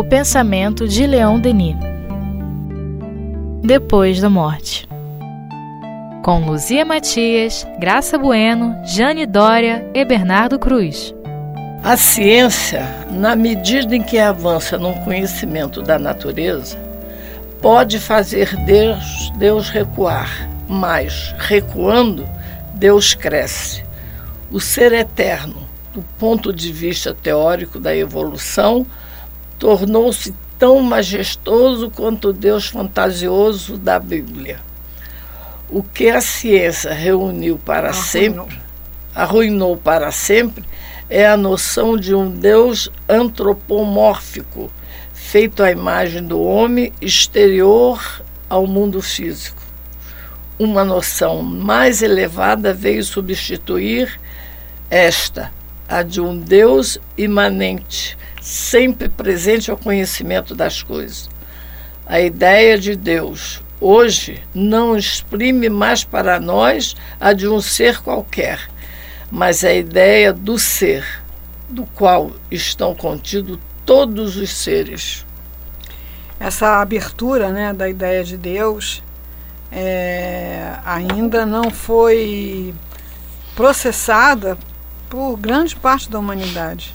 O pensamento de Leon Denis. Depois da morte. Com Luzia Matias, Graça Bueno, Jane Dória e Bernardo Cruz. A ciência, na medida em que avança no conhecimento da natureza, pode fazer Deus, Deus recuar, mas recuando, Deus cresce. O ser eterno, do ponto de vista teórico da evolução, tornou-se tão majestoso quanto o Deus fantasioso da Bíblia. O que a ciência reuniu para arruinou. sempre, arruinou para sempre, é a noção de um Deus antropomórfico, feito à imagem do homem, exterior ao mundo físico. Uma noção mais elevada veio substituir esta, a de um Deus imanente, sempre presente ao conhecimento das coisas. A ideia de Deus, hoje, não exprime mais para nós a de um ser qualquer mas a ideia do ser, do qual estão contidos todos os seres. Essa abertura né, da ideia de Deus é, ainda não foi processada por grande parte da humanidade.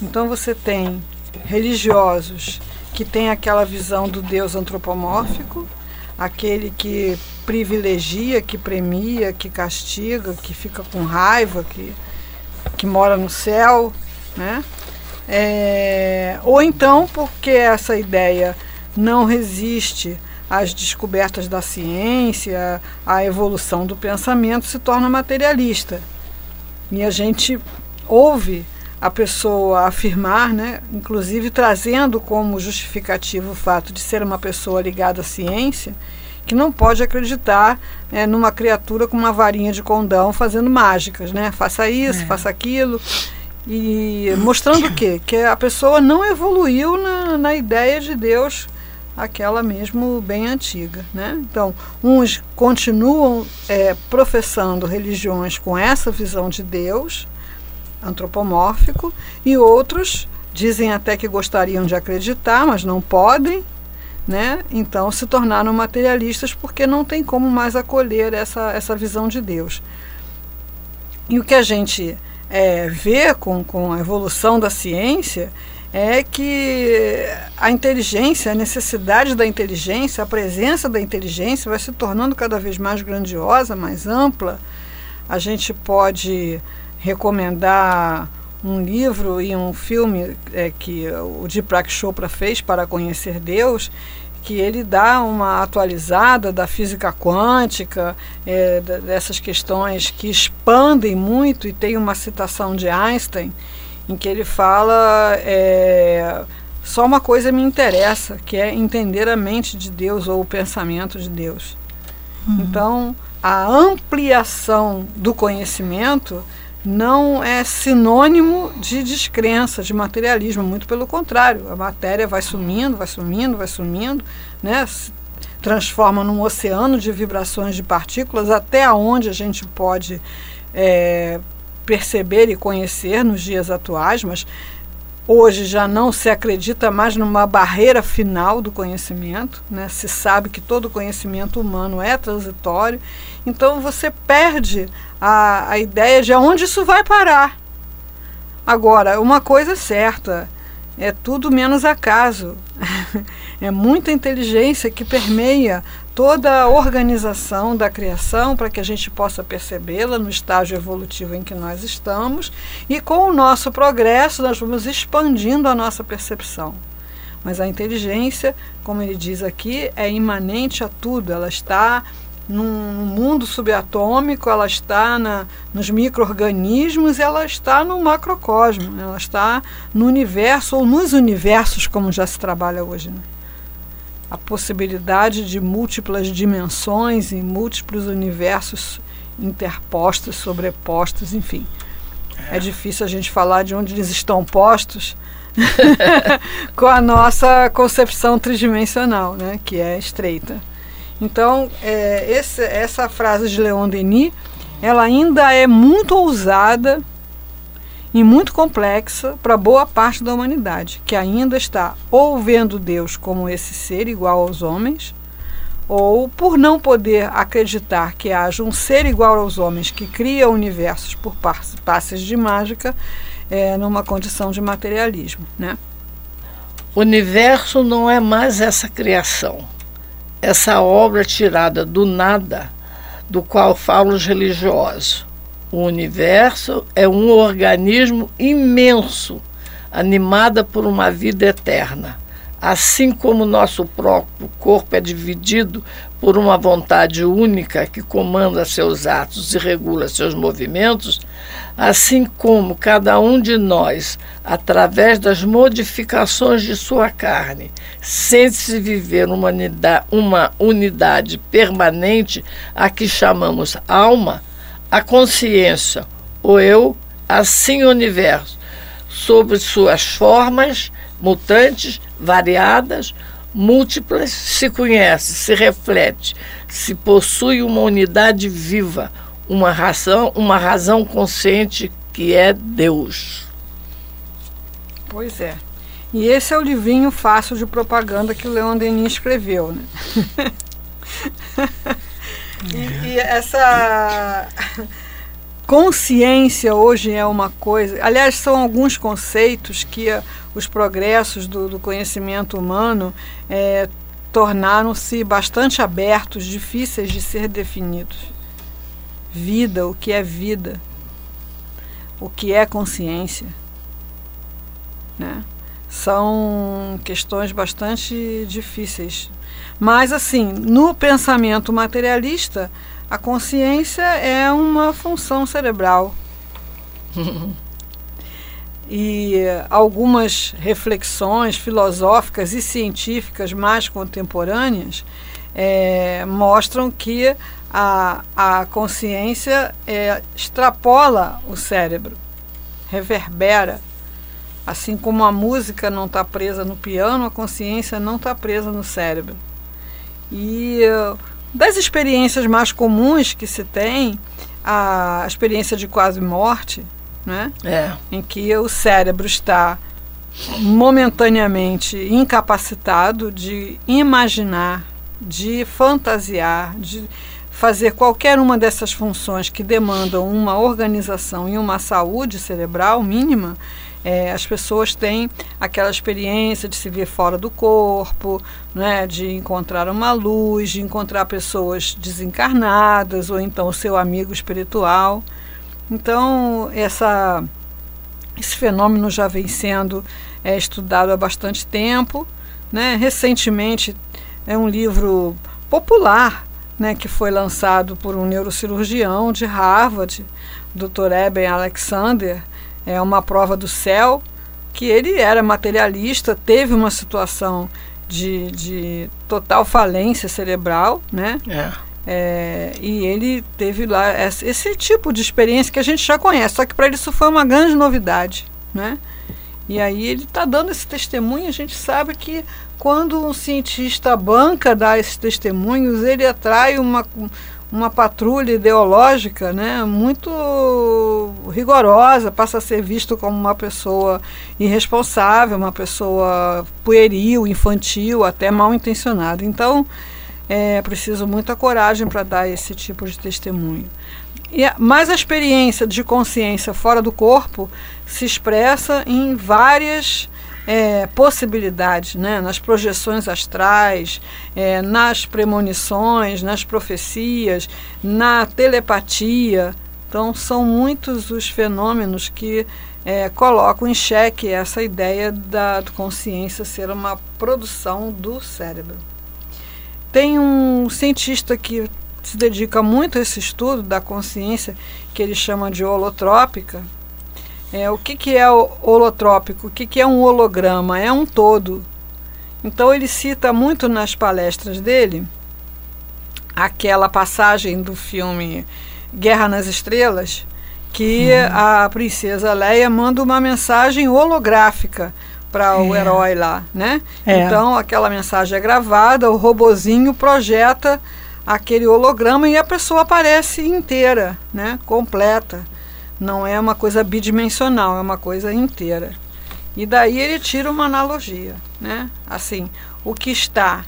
Então você tem religiosos que têm aquela visão do Deus antropomórfico, aquele que privilegia, que premia, que castiga, que fica com raiva, que, que mora no céu, né? É, ou então porque essa ideia não resiste às descobertas da ciência, à evolução do pensamento, se torna materialista. E a gente ouve a pessoa afirmar, né, inclusive trazendo como justificativo o fato de ser uma pessoa ligada à ciência, que não pode acreditar né, numa criatura com uma varinha de condão fazendo mágicas, né? Faça isso, é. faça aquilo. E mostrando o quê? Que a pessoa não evoluiu na, na ideia de Deus, aquela mesmo bem antiga. Né? Então, uns continuam é, professando religiões com essa visão de Deus, antropomórfico, e outros dizem até que gostariam de acreditar, mas não podem, né? Então se tornaram materialistas porque não tem como mais acolher essa, essa visão de Deus. E o que a gente é, vê com, com a evolução da ciência é que a inteligência, a necessidade da inteligência, a presença da inteligência vai se tornando cada vez mais grandiosa, mais ampla. A gente pode recomendar um livro e um filme é, que o Deepak Chopra fez para conhecer Deus, que ele dá uma atualizada da física quântica, é, dessas questões que expandem muito, e tem uma citação de Einstein em que ele fala é, só uma coisa me interessa, que é entender a mente de Deus ou o pensamento de Deus. Uhum. Então, a ampliação do conhecimento não é sinônimo de descrença, de materialismo, muito pelo contrário. A matéria vai sumindo, vai sumindo, vai sumindo, né? se transforma num oceano de vibrações de partículas, até onde a gente pode é, perceber e conhecer nos dias atuais, mas hoje já não se acredita mais numa barreira final do conhecimento, né? se sabe que todo conhecimento humano é transitório, então você perde a, a ideia de aonde isso vai parar. Agora, uma coisa é certa, é tudo menos acaso. é muita inteligência que permeia toda a organização da criação para que a gente possa percebê-la no estágio evolutivo em que nós estamos e com o nosso progresso nós vamos expandindo a nossa percepção. Mas a inteligência, como ele diz aqui, é imanente a tudo, ela está no mundo subatômico, ela está na, nos micro-organismos, ela está no macrocosmo, ela está no universo ou nos universos, como já se trabalha hoje. Né? A possibilidade de múltiplas dimensões e múltiplos universos interpostos, sobrepostos, enfim. É. é difícil a gente falar de onde eles estão postos com a nossa concepção tridimensional, né, que é estreita. Então, é, esse, essa frase de Leon Denis, ela ainda é muito ousada, e muito complexa para boa parte da humanidade, que ainda está ou vendo Deus como esse ser igual aos homens, ou por não poder acreditar que haja um ser igual aos homens que cria universos por passes de mágica, é, numa condição de materialismo. Né? O universo não é mais essa criação, essa obra tirada do nada, do qual falam os religiosos. O universo é um organismo imenso, animada por uma vida eterna. Assim como nosso próprio corpo é dividido por uma vontade única que comanda seus atos e regula seus movimentos, assim como cada um de nós, através das modificações de sua carne, sente-se viver uma unidade, uma unidade permanente a que chamamos alma, a consciência, o eu, assim o universo, sobre suas formas mutantes, variadas, múltiplas, se conhece, se reflete, se possui uma unidade viva, uma razão, uma razão consciente que é Deus. Pois é. E esse é o livrinho fácil de propaganda que o Leon Denis escreveu, né? e, e essa consciência hoje é uma coisa. Aliás, são alguns conceitos que os progressos do, do conhecimento humano é, tornaram-se bastante abertos, difíceis de ser definidos. Vida, o que é vida? O que é consciência? Né? São questões bastante difíceis. Mas, assim, no pensamento materialista, a consciência é uma função cerebral. e algumas reflexões filosóficas e científicas mais contemporâneas é, mostram que a, a consciência é, extrapola o cérebro, reverbera. Assim como a música não está presa no piano, a consciência não está presa no cérebro. E das experiências mais comuns que se tem, a experiência de quase morte, né? É. em que o cérebro está momentaneamente incapacitado de imaginar, de fantasiar, de fazer qualquer uma dessas funções que demandam uma organização e uma saúde cerebral mínima, é, as pessoas têm aquela experiência de se ver fora do corpo, né, de encontrar uma luz, de encontrar pessoas desencarnadas ou então o seu amigo espiritual. Então, essa, esse fenômeno já vem sendo é, estudado há bastante tempo. Né? Recentemente, é um livro popular né, que foi lançado por um neurocirurgião de Harvard, Dr. Eben Alexander, é uma prova do céu, que ele era materialista, teve uma situação de, de total falência cerebral, né? É. É, e ele teve lá esse, esse, tipo de experiência que a gente já conhece, só que para ele isso foi uma grande novidade, né? E aí ele está dando esse testemunho, a gente sabe que quando um cientista banca dá esses testemunhos, ele atrai uma, uma patrulha ideológica né, muito rigorosa, passa a ser visto como uma pessoa irresponsável, uma pessoa pueril, infantil, até mal intencionada. Então, é preciso muita coragem para dar esse tipo de testemunho. E, mas a experiência de consciência fora do corpo se expressa em várias é, possibilidades, né? nas projeções astrais, é, nas premonições, nas profecias, na telepatia. Então, são muitos os fenômenos que é, colocam em xeque essa ideia da consciência ser uma produção do cérebro. Tem um cientista que se dedica muito a esse estudo da consciência, que ele chama de holotrópica. É, o que, que é o holotrópico? O que, que é um holograma? É um todo. Então ele cita muito nas palestras dele aquela passagem do filme Guerra nas Estrelas, que uhum. a princesa Leia manda uma mensagem holográfica para o é. herói lá, né? É. Então aquela mensagem é gravada, o robozinho projeta aquele holograma e a pessoa aparece inteira, né? Completa. Não é uma coisa bidimensional, é uma coisa inteira. E daí ele tira uma analogia, né? Assim, o que está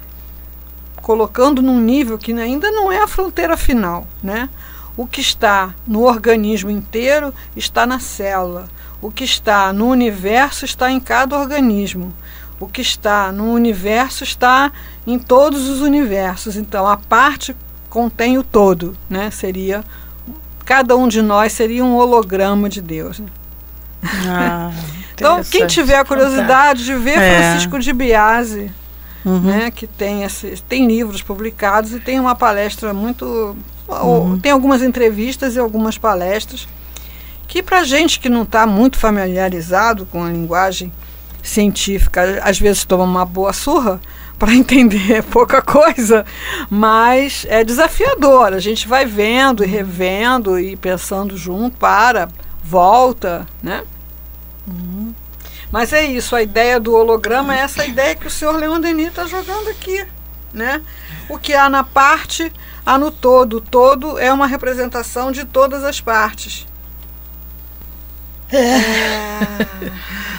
colocando num nível que ainda não é a fronteira final, né? O que está no organismo inteiro está na célula. O que está no universo está em cada organismo. O que está no universo está em todos os universos. Então, a parte contém o todo, né? Seria cada um de nós seria um holograma de Deus. Né? Ah, então, quem tiver a curiosidade de ver é. Francisco de Biase, uhum. né, que tem, esse, tem livros publicados e tem uma palestra muito. Uhum. Tem algumas entrevistas e algumas palestras que, para gente que não está muito familiarizado com a linguagem científica, às vezes toma uma boa surra, para entender pouca coisa, mas é desafiador. A gente vai vendo e revendo e pensando junto, para, volta, né? Uhum. Mas é isso, a ideia do holograma é essa ideia que o senhor Leon Denis está jogando aqui, né? O que há na parte, há no todo. O todo é uma representação de todas as partes. É. é.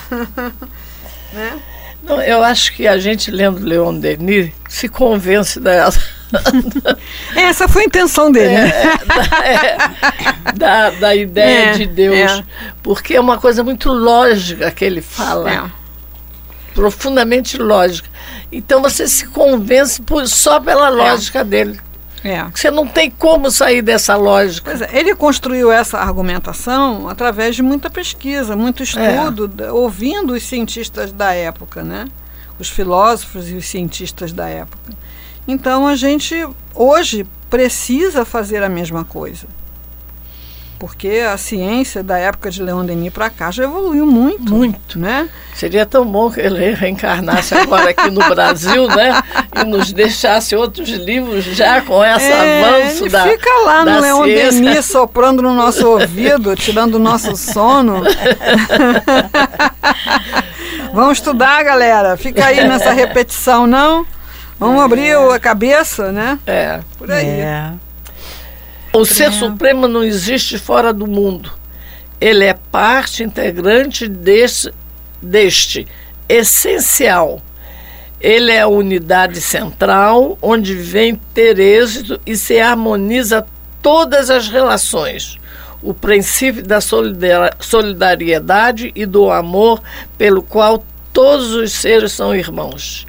né? Não, eu acho que a gente lendo Leon Denis se convence dela. Essa foi a intenção dele. É, é, da, da, ideia é, de Deus. É. Porque é uma coisa muito lógica que ele fala. É. Profundamente lógica. Então você se convence por, só pela é. lógica dele. É. Você não tem como sair dessa lógica. É, ele construiu essa argumentação através de muita pesquisa, muito estudo, é. ouvindo os cientistas da época, né? os filósofos e os cientistas da época. Então a gente hoje precisa fazer a mesma coisa porque a ciência da época de Leon Denis para cá já evoluiu muito. Muito, né? Seria tão bom que ele reencarnasse agora aqui no Brasil, né? E nos deixasse outros livros já com esse é, avanço ele da fica lá no Leon ciência. Denis soprando no nosso ouvido, tirando o nosso sono. Vamos estudar, galera. Fica aí nessa repetição, não? Vamos é. abrir a cabeça, né? É. Por aí. É. O ser supremo não existe fora do mundo. Ele é parte integrante deste, deste essencial. Ele é a unidade central onde vem ter êxito e se harmoniza todas as relações. O princípio da solidariedade e do amor pelo qual todos os seres são irmãos.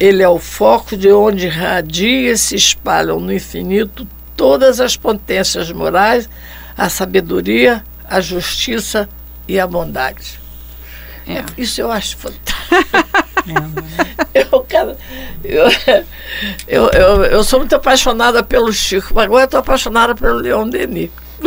Ele é o foco de onde radia e se espalham no infinito todas as potências morais, a sabedoria, a justiça e a bondade. É. é isso eu acho fantástico. É, eu, cara, eu, eu, eu, eu, sou muito apaixonada pelo Chico, mas agora estou apaixonada pelo Leon Denis.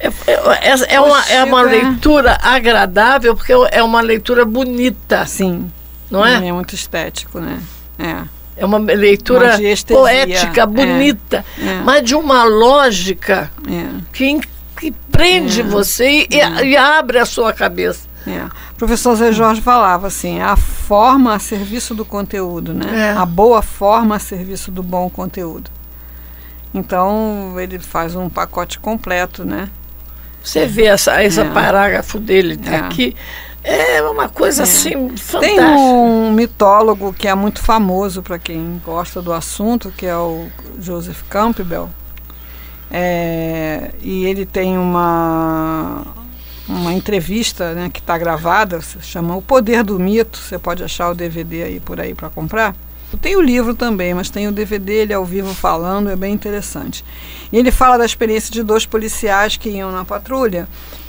é, é, é, uma, é uma leitura agradável, porque é uma leitura bonita. Sim. Não é? É muito estético, né? É. É uma leitura poética, bonita, é, é. mas de uma lógica é. que, que prende é. você e, é. e, abre a sua cabeça. O professor Zé Jorge falava assim, a forma a serviço do conteúdo, né? A boa forma a serviço do bom conteúdo. Então ele faz um pacote completo, né? Você vê essa, esse parágrafo dele aqui é uma coisa é. assim fantástica. Tem um mitólogo que é muito famoso para quem gosta do assunto, que é o Joseph Campbell. É, e ele tem uma, uma entrevista né, que está gravada, se chama O Poder do Mito. Você pode achar o DVD aí por aí para comprar. Tem o livro também, mas tem o DVD, ele ao vivo falando, é bem interessante. E ele fala da experiência de dois policiais que iam na patrulha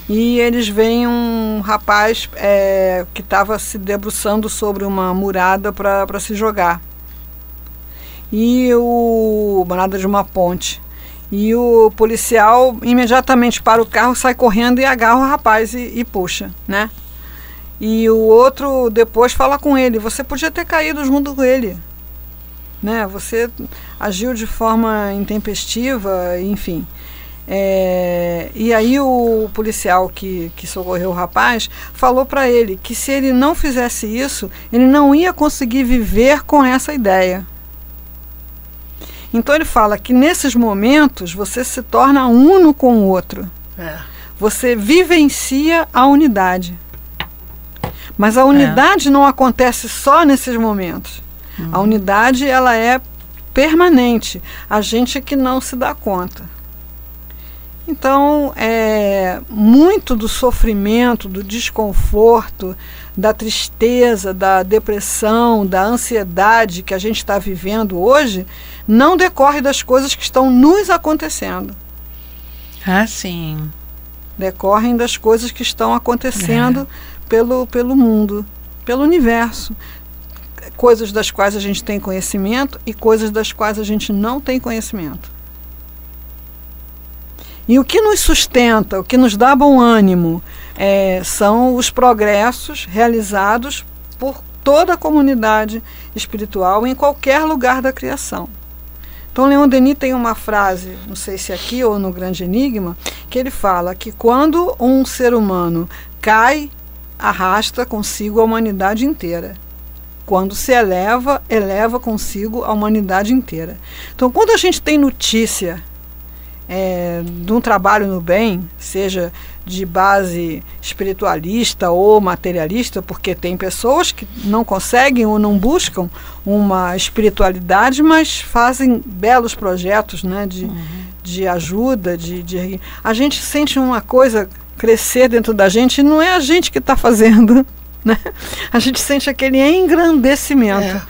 e eles veem um rapaz é, que estava se debruçando sobre uma murada para se jogar. E o. murada de uma ponte. E o policial imediatamente para o carro, sai correndo e agarra o rapaz e, e puxa, né? E o outro depois fala com ele: você podia ter caído junto com ele. Né? Você agiu de forma intempestiva, enfim. É, e aí o policial que, que socorreu o rapaz falou para ele que se ele não fizesse isso, ele não ia conseguir viver com essa ideia. Então ele fala que nesses momentos você se torna uno com o outro. É. Você vivencia a unidade. Mas a unidade é. não acontece só nesses momentos. Uhum. A unidade ela é permanente. A gente é que não se dá conta. Então, é, muito do sofrimento, do desconforto, da tristeza, da depressão, da ansiedade que a gente está vivendo hoje, não decorre das coisas que estão nos acontecendo. Ah, sim. Decorrem das coisas que estão acontecendo é. pelo, pelo mundo, pelo universo. Coisas das quais a gente tem conhecimento e coisas das quais a gente não tem conhecimento. E o que nos sustenta, o que nos dá bom ânimo, é, são os progressos realizados por toda a comunidade espiritual em qualquer lugar da criação. Então, Leon Denis tem uma frase, não sei se aqui ou no Grande Enigma, que ele fala que quando um ser humano cai, arrasta consigo a humanidade inteira. Quando se eleva, eleva consigo a humanidade inteira. Então, quando a gente tem notícia é, de um trabalho no bem, seja de base espiritualista ou materialista, porque tem pessoas que não conseguem ou não buscam uma espiritualidade, mas fazem belos projetos né, de, uhum. de ajuda, de, de. A gente sente uma coisa crescer dentro da gente e não é a gente que está fazendo. Né? A gente sente aquele engrandecimento. É.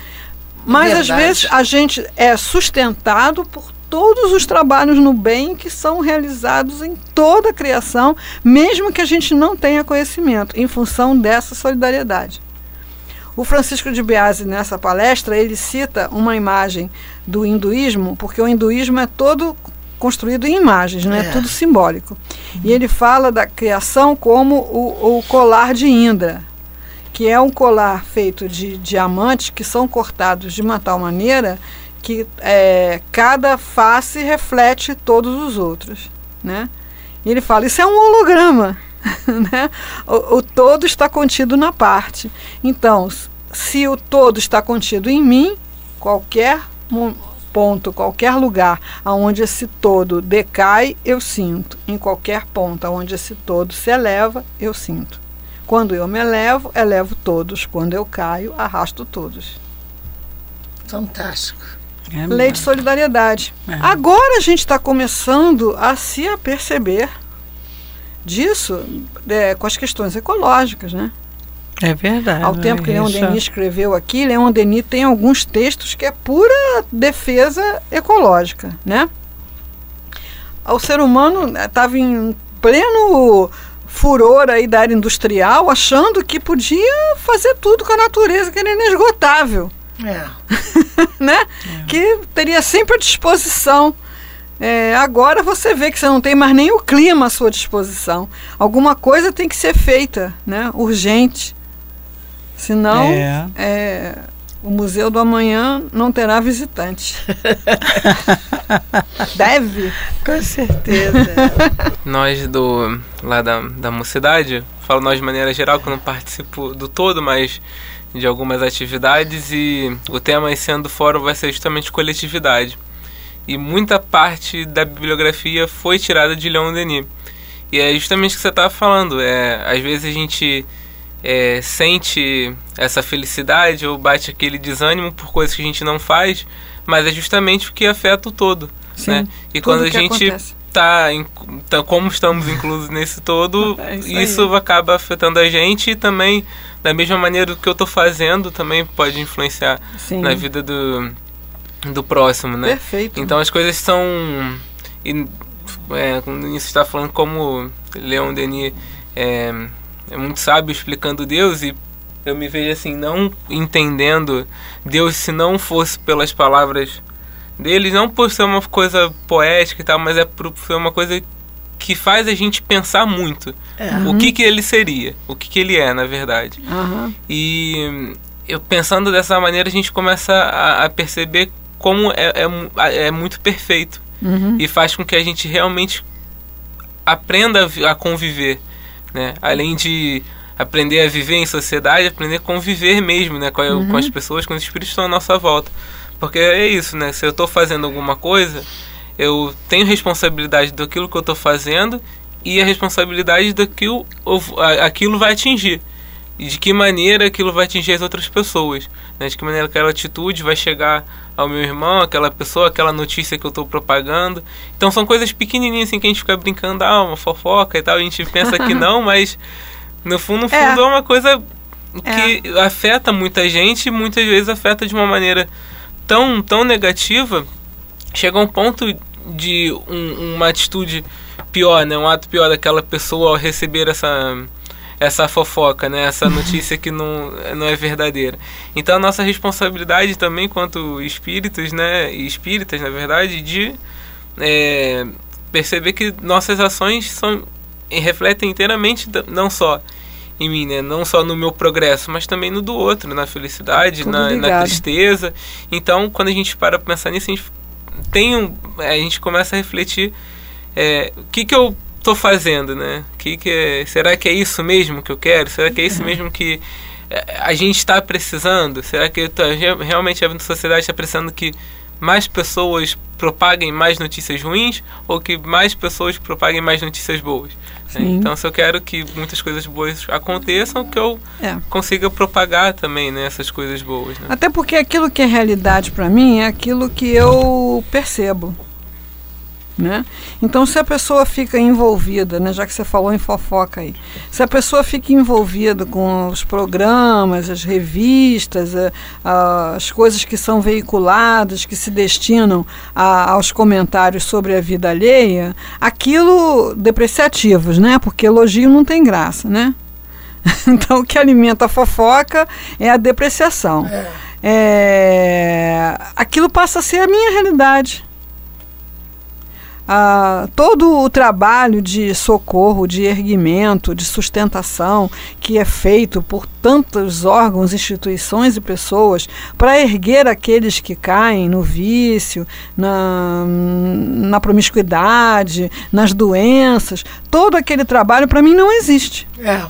Mas Verdade. às vezes a gente é sustentado por todos os trabalhos no bem que são realizados em toda a criação, mesmo que a gente não tenha conhecimento, em função dessa solidariedade. O Francisco de Biase, nessa palestra, ele cita uma imagem do hinduísmo, porque o hinduísmo é todo construído em imagens, né? é tudo simbólico. E ele fala da criação como o, o colar de Indra, que é um colar feito de diamantes que são cortados de uma tal maneira que é, cada face reflete todos os outros, né? E ele fala, isso é um holograma, né? O, o todo está contido na parte. Então, se o todo está contido em mim, qualquer ponto, qualquer lugar aonde esse todo decai, eu sinto. Em qualquer ponto aonde esse todo se eleva, eu sinto. Quando eu me elevo, elevo todos. Quando eu caio, arrasto todos. Fantástico. É Lei de solidariedade. É. Agora a gente está começando a se aperceber disso é, com as questões ecológicas, né? É verdade. Ao tempo que Leon Denis escreveu aqui, Leon Denis tem alguns textos que é pura defesa ecológica, né? O ser humano estava em pleno furor aí da área industrial, achando que podia fazer tudo com a natureza, que era inesgotável. É. né? É. Que teria sempre à disposição. É, agora você vê que você não tem mais nem o clima à sua disposição. Alguma coisa tem que ser feita, né? Urgente. Senão, é. é o Museu do Amanhã não terá visitante. Deve? Com certeza. nós do lá da, da mocidade, falo nós de maneira geral, que eu não participo do todo, mas de algumas atividades e o tema esse ano do fórum vai ser justamente coletividade. E muita parte da bibliografia foi tirada de Leon Denis. E é justamente o que você estava falando. É, às vezes a gente é, sente essa felicidade ou bate aquele desânimo por coisas que a gente não faz, mas é justamente o que afeta o todo. Sim, né? E quando a gente está tá, como estamos inclusos nesse todo, é isso, isso acaba afetando a gente e também da mesma maneira que eu estou fazendo também pode influenciar Sim. na vida do, do próximo, né? Perfeito. Então as coisas são e, é, isso está falando como Leon Denis é, é muito sábio explicando Deus e eu me vejo assim não entendendo Deus se não fosse pelas palavras dele, não por ser uma coisa poética e tal, mas é por ser uma coisa que faz a gente pensar muito é. o que que ele seria, o que que ele é, na verdade. Uhum. E eu pensando dessa maneira a gente começa a, a perceber como é, é, é muito perfeito uhum. e faz com que a gente realmente aprenda a conviver, né? Além de aprender a viver em sociedade, aprender a conviver mesmo, né? Com, uhum. com as pessoas, com os espíritos que estão à nossa volta. Porque é isso, né? Se eu estou fazendo alguma coisa, eu tenho responsabilidade daquilo que eu estou fazendo e a responsabilidade daquilo aquilo vai atingir e de que maneira aquilo vai atingir as outras pessoas, né? de que maneira aquela atitude vai chegar ao meu irmão, aquela pessoa, aquela notícia que eu estou propagando. Então são coisas pequenininhas assim que a gente fica brincando, ah, uma fofoca e tal, a gente pensa que não, mas no fundo, no fundo é, é uma coisa que é. afeta muita gente e muitas vezes afeta de uma maneira tão, tão negativa, chega a um ponto de um, uma atitude pior, né? Um ato pior daquela pessoa ao receber essa essa fofoca, né? Essa notícia que não, não é verdadeira. Então a nossa responsabilidade também quanto espíritos, né? E espíritas, na verdade, de é, perceber que nossas ações são refletem inteiramente não só em mim, né? Não só no meu progresso, mas também no do outro, na felicidade, na, na, tristeza. Então, quando a gente para pra pensar nisso, a gente tem um, a gente começa a refletir é, o que que eu tô fazendo, né? Que que é, será que é isso mesmo que eu quero? Será que é isso mesmo que é, a gente está precisando? Será que tô, realmente a sociedade está precisando que mais pessoas propaguem mais notícias ruins ou que mais pessoas propaguem mais notícias boas? Né? Então, se eu quero que muitas coisas boas aconteçam, que eu é. consiga propagar também né, essas coisas boas. Né? Até porque aquilo que é realidade para mim é aquilo que eu percebo. Né? Então, se a pessoa fica envolvida, né, já que você falou em fofoca aí, se a pessoa fica envolvida com os programas, as revistas, a, as coisas que são veiculadas, que se destinam a, aos comentários sobre a vida alheia, aquilo depreciativos, né? Porque elogio não tem graça, né? então, o que alimenta a fofoca é a depreciação. É. É, aquilo passa a ser a minha realidade ah, todo o trabalho de socorro, de erguimento, de sustentação que é feito por tantos órgãos, instituições e pessoas para erguer aqueles que caem no vício, na, na promiscuidade, nas doenças, todo aquele trabalho para mim não existe. É.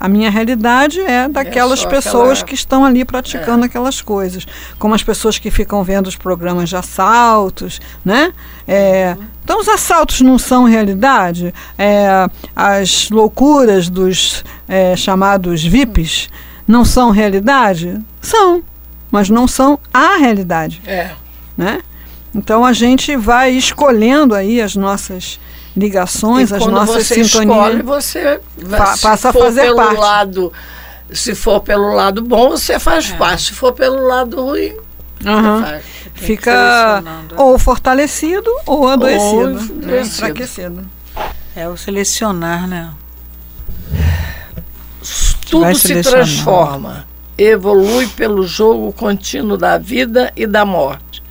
A minha realidade é daquelas é pessoas aquela... que estão ali praticando é. aquelas coisas, como as pessoas que ficam vendo os programas de assaltos, né? É, então os assaltos não são realidade, é, as loucuras dos é, chamados VIPs não são realidade, são, mas não são a realidade, é. né? Então a gente vai escolhendo aí as nossas ligações, e as nossas você sintonias. Escolhe, você pa passa a fazer pelo parte. Lado, se for pelo lado bom, você faz é. parte. Se for pelo lado ruim, uhum. faz. fica ou fortalecido ou adoecido, ou né? enfraquecido. É o selecionar, né? Tudo se transforma, evolui pelo jogo contínuo da vida e da morte,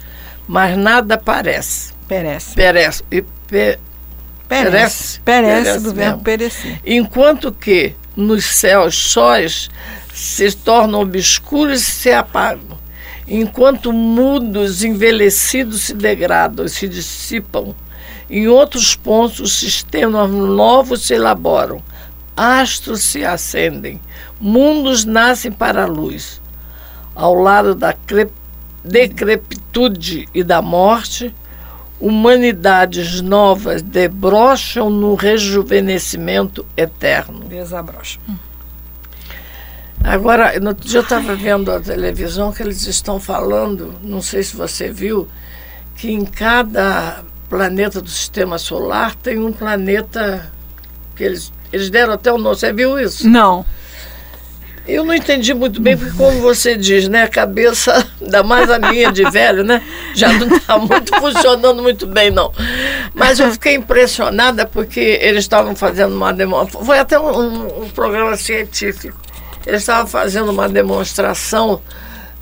mas nada parece. Perece. Perece. E, pe, Perece. Perece, perece do verbo perecer. Enquanto que nos céus sóis se tornam obscuros e se apagam. Enquanto mudos, envelhecidos se degradam e se dissipam. Em outros pontos, os sistemas novos se elaboram. Astros se acendem. Mundos nascem para a luz. Ao lado da decrepitude e da morte, humanidades novas debrocham no rejuvenescimento eterno. Desabrocham. Agora, no outro dia eu estava vendo a televisão que eles estão falando, não sei se você viu, que em cada planeta do sistema solar tem um planeta que eles, eles deram até o nome. Você viu isso? Não. Eu não entendi muito bem, porque como você diz, né? A cabeça, ainda mais a minha de velho, né? Já não está muito funcionando muito bem, não. Mas eu fiquei impressionada porque eles estavam fazendo uma demonstração. Foi até um, um programa científico. Eles estavam fazendo uma demonstração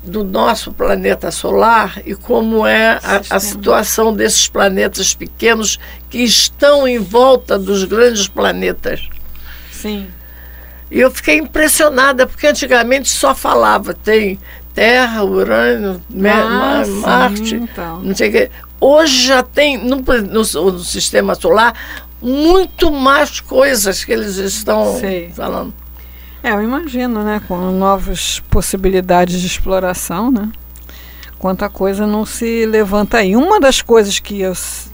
do nosso planeta solar e como é a, a, situação desses planetas pequenos que estão em volta dos grandes planetas. Sim. E eu fiquei impressionada, porque antigamente só falava, tem Terra, Urânio, ah, Marte, então. não sei o quê. Hoje já tem, no, no, no, sistema solar, muito mais coisas que eles estão sei. falando. É, eu imagino, né? Com novas possibilidades de exploração, né? Quanta coisa não se levanta aí. Uma das coisas que eu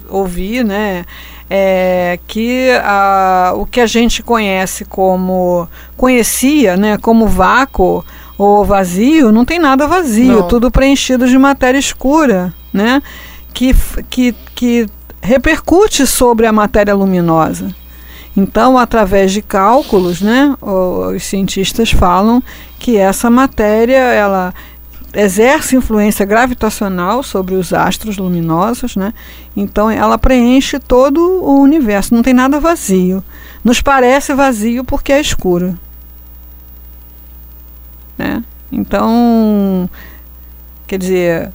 ouvi, né? É, que a, o que a gente conhece como conhecia, né, como vácuo ou vazio, não tem nada vazio, Não. tudo preenchido de matéria escura, né, que, que, que repercute sobre a matéria luminosa. Então, através de cálculos, né, os cientistas falam que essa matéria ela exerce influência gravitacional sobre os astros luminosos, né? Então ela preenche todo o universo, não tem nada vazio. Nos parece vazio porque é escuro. Né? Então, quer dizer,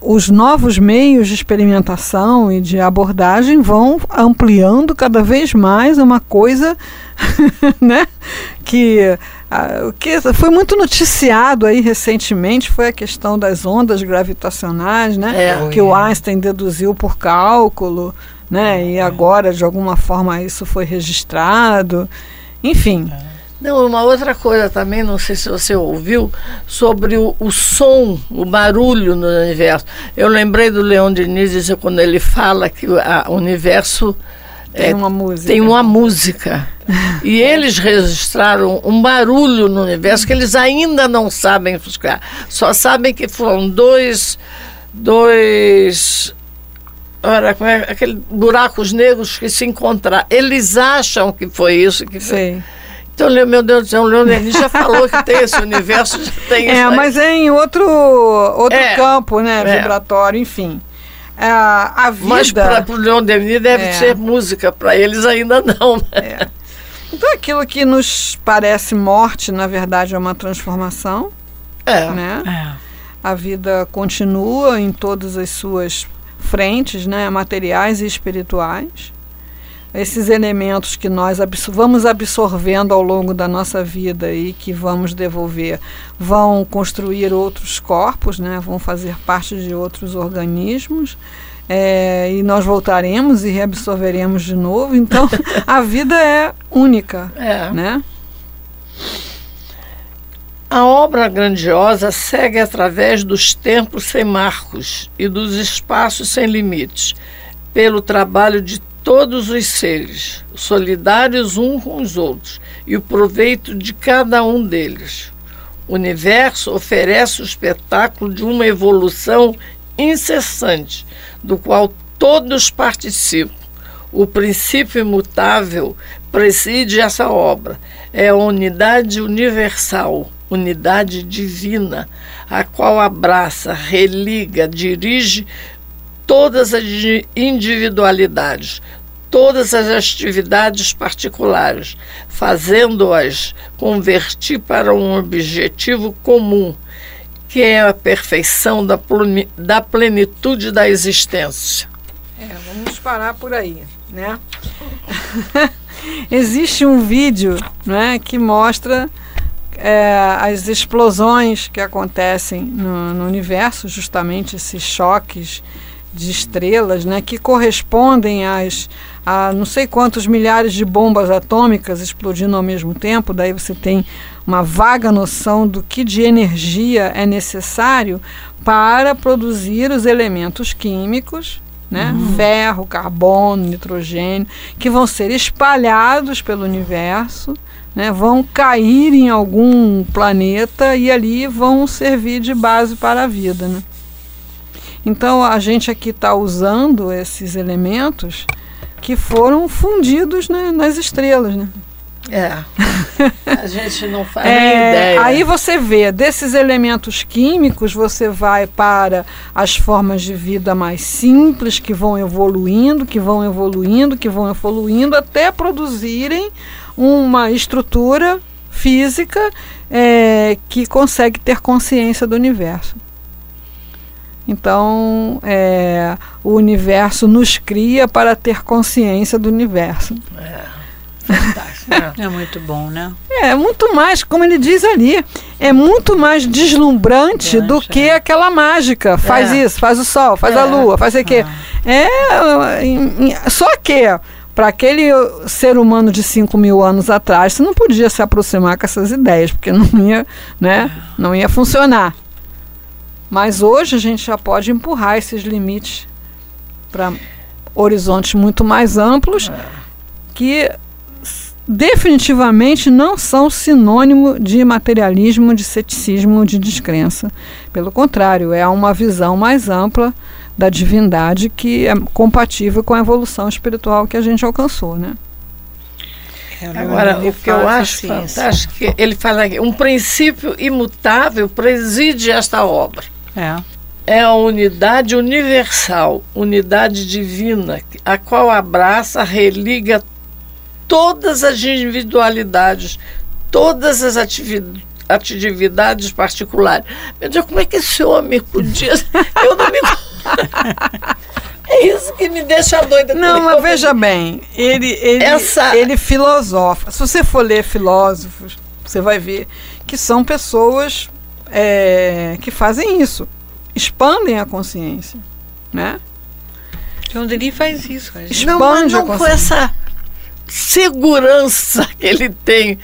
os novos meios de experimentação e de abordagem vão ampliando cada vez mais uma coisa, né? Que, ah, o que foi muito noticiado aí recentemente foi a questão das ondas gravitacionais, né? É. Que o Einstein deduziu por cálculo, né? E agora de alguma forma isso foi registrado. Enfim, Não, uma outra coisa também, não sei se você ouviu, sobre o, o som, o barulho no universo. Eu lembrei do Leon Diniz quando ele fala que o universo tem é, uma música. tem uma música. E eles registraram um barulho no universo que eles ainda não sabem buscar. Só sabem que foram dois. dois. Ora, como é? Aquele buracos negros que se encontraram. Eles acham que foi isso. Que foi. Sei. Então, meu Deus do céu, o Leon Denis já falou que tem esse universo, já tem É, mas é em outro, outro É, campo, né? é. Vibratório, enfim. É, a vida. Mas para o Leon Denis deve É. ser música, para eles ainda não. né? Então aquilo que nos parece morte, na verdade, é uma transformação, É. né? É. A vida continua em todas as suas frentes, né? Materiais e espirituais. Esses elementos que nós absor- vamos absorvendo ao longo da nossa vida e que vamos devolver vão construir outros corpos, né? vão fazer parte de outros organismos. É, e nós voltaremos e reabsorveremos de novo. Então, a vida é única, É. né? A obra grandiosa segue através dos tempos sem marcos e dos espaços sem limites, pelo trabalho de todos os seres, solidários uns com os outros, e o proveito de cada um deles. O universo oferece o espetáculo de uma evolução incessante, do qual todos participam. O princípio imutável preside essa obra. É a unidade universal, unidade divina, a qual abraça, religa, dirige todas as di- individualidades, todas as atividades particulares, fazendo-as convertir para um objetivo comum, que é a perfeição da da plenitude da existência. É, vamos parar por aí, né? Existe um vídeo né, que mostra é, as explosões que acontecem no, no universo, justamente esses choques de estrelas, né, que correspondem às a não sei quantos milhares de bombas atômicas explodindo ao mesmo tempo. Daí você tem uma vaga noção do que de energia é necessário para produzir os elementos químicos né? ferro, carbono, nitrogênio, que vão ser espalhados pelo universo, né? vão cair em algum planeta e ali vão servir de base para a vida. Né? Então a gente aqui está usando esses elementos que foram fundidos né, nas estrelas. Né? É. A gente não faz nem É, ideia. aí você vê, desses elementos químicos, você vai para as formas de vida mais simples, que vão evoluindo, que vão evoluindo, que vão evoluindo, até produzirem uma estrutura física é, que consegue ter consciência do universo. Então, é, o universo nos cria para ter consciência do universo. Fantástico, né? É muito bom, né? É muito mais, como ele diz ali, é muito mais deslumbrante do Deslumbrante, que é. aquela mágica. Faz É. isso, faz o sol, faz a É. lua, faz o quê? É, em- em- só que para aquele ser humano de 5 mil anos atrás, você não podia se aproximar com essas ideias, porque não ia, né, não ia funcionar. Mas hoje a gente já pode empurrar esses limites para horizontes muito mais amplos que definitivamente não são sinônimo de materialismo, de ceticismo, de descrença. Pelo contrário, é uma visão mais ampla da divindade que é compatível com a evolução espiritual que a gente alcançou, né? É, Agora, o que eu acho fantástico, que ele fala aqui, um princípio imutável preside esta obra. É. É a unidade universal, unidade divina, a qual abraça, religa todas as individualidades, todas as atividades atividades particulares. Meu Deus, como é que esse homem podia. Eu não me. É isso que me deixa doida. Não, mas veja bem, ele, ele, Essa... ele filosofa. Se você for ler filósofos, você vai ver que são pessoas é, que fazem isso, expandem a consciência, né? John Denis faz isso. Expande não, mas não com essa segurança que ele tem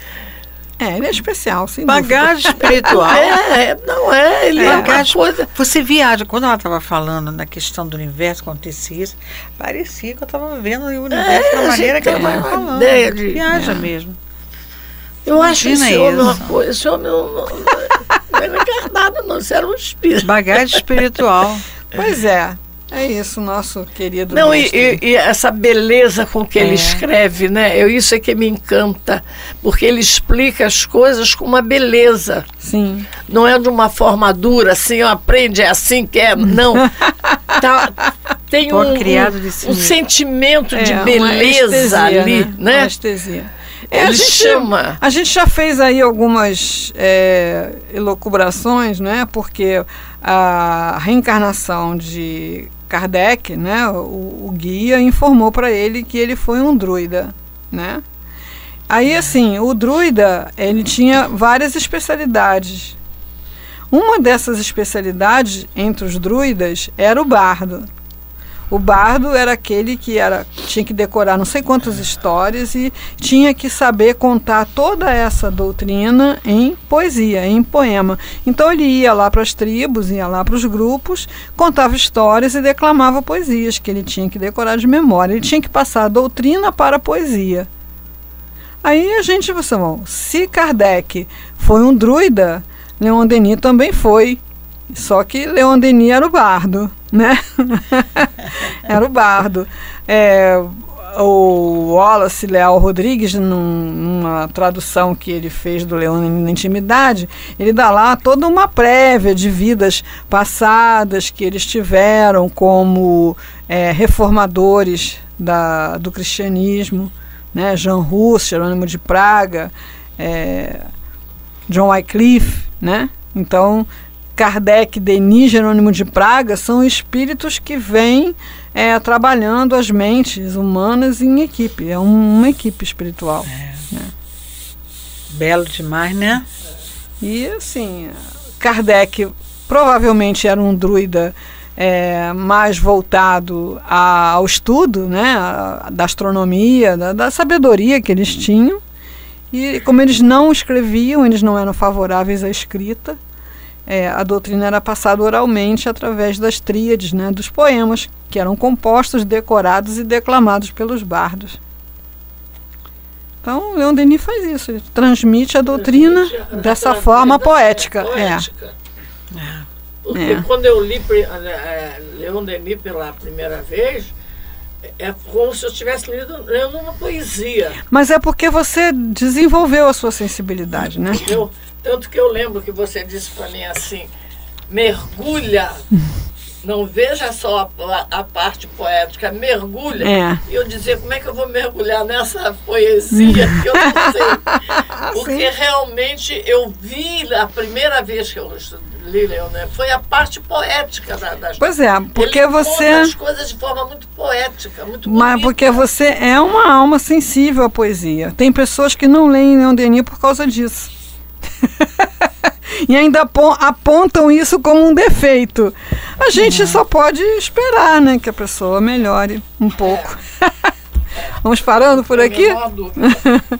é, ele é especial, sim. Bagagem espiritual. É, não é, ele é, bagagem, uma coisa. Você viaja, quando ela estava falando na questão do universo, acontecia isso, parecia que eu estava vendo o universo é, da maneira que ela estava falando. Ideia de, viaja é. mesmo. Eu Imagina acho esse isso. homem uma coisa, esse homem não, não, não era encarnado, não, isso era um espírito. Bagagem espiritual. Pois é. É isso, nosso querido. Não, e, e, e, essa beleza com que é. ele escreve, né? Eu, isso é que me encanta, porque ele explica as coisas com uma beleza. Sim. Não é de uma forma dura, assim, aprende, é assim que é. Não. tá, tem um, um, um, sentimento é, de beleza ali, né? né? Anestesia. É, Ele a gente, chama. A gente já fez aí algumas é, elucubrações, né? Porque a reencarnação de Kardec, né, o, o guia informou para ele que ele foi um druida, né? Aí assim, o druida, ele tinha várias especialidades. Uma dessas especialidades entre os druidas era o bardo. O bardo era aquele que era, tinha que decorar não sei quantas histórias e tinha que saber contar toda essa doutrina em poesia, em poema. Então ele ia lá para as tribos, ia lá para os grupos, contava histórias e declamava poesias que ele tinha que decorar de memória. Ele tinha que passar a doutrina para a poesia. Aí a gente, você, bom, se Kardec foi um druida, Leon Denis também foi. Só que Leon Denis era o bardo, né? era o bardo. É, o Wallace Leal Rodrigues, num, numa tradução que ele fez do Leon na Intimidade, ele dá lá toda uma prévia de vidas passadas que eles tiveram como é, reformadores da, do cristianismo, né? Jean Hus, Jerônimo de Praga, é, John Wycliffe, né? Então Kardec, Denis, Jerônimo de Praga são espíritos que vêm é, trabalhando as mentes humanas em equipe. É um, uma equipe espiritual. É. Né? Belo demais, né? E assim, Kardec provavelmente era um druida é, mais voltado a, ao estudo né, a, da astronomia, da, da sabedoria que eles tinham. E como eles não escreviam, eles não eram favoráveis à escrita, é, a doutrina era passada oralmente através das tríades, né, dos poemas, que eram compostos, decorados e declamados pelos bardos. Então, Leon Denis faz isso, ele transmite a doutrina transmite a, dessa a forma poética. poética. É. é. Porque é. quando eu li é, Leon Denis pela primeira vez, é como se eu estivesse lendo, lendo uma poesia. Mas é porque você desenvolveu a sua sensibilidade, né? Eu, tanto que eu lembro que você disse para mim assim: mergulha, não veja só a, a parte poética, mergulha. É. E eu dizia: como é que eu vou mergulhar nessa poesia que eu não sei? Porque realmente eu vi a primeira vez que eu li Leon, né? foi a parte poética da, das Pois é, porque Ele você. As coisas de forma muito poética, muito bonita. Mas porque você é uma alma sensível à poesia. Tem pessoas que não leem Leon Denis por causa disso. e ainda apontam isso como um defeito. A gente só pode esperar, né, que a pessoa melhore um pouco. Vamos parando por aqui?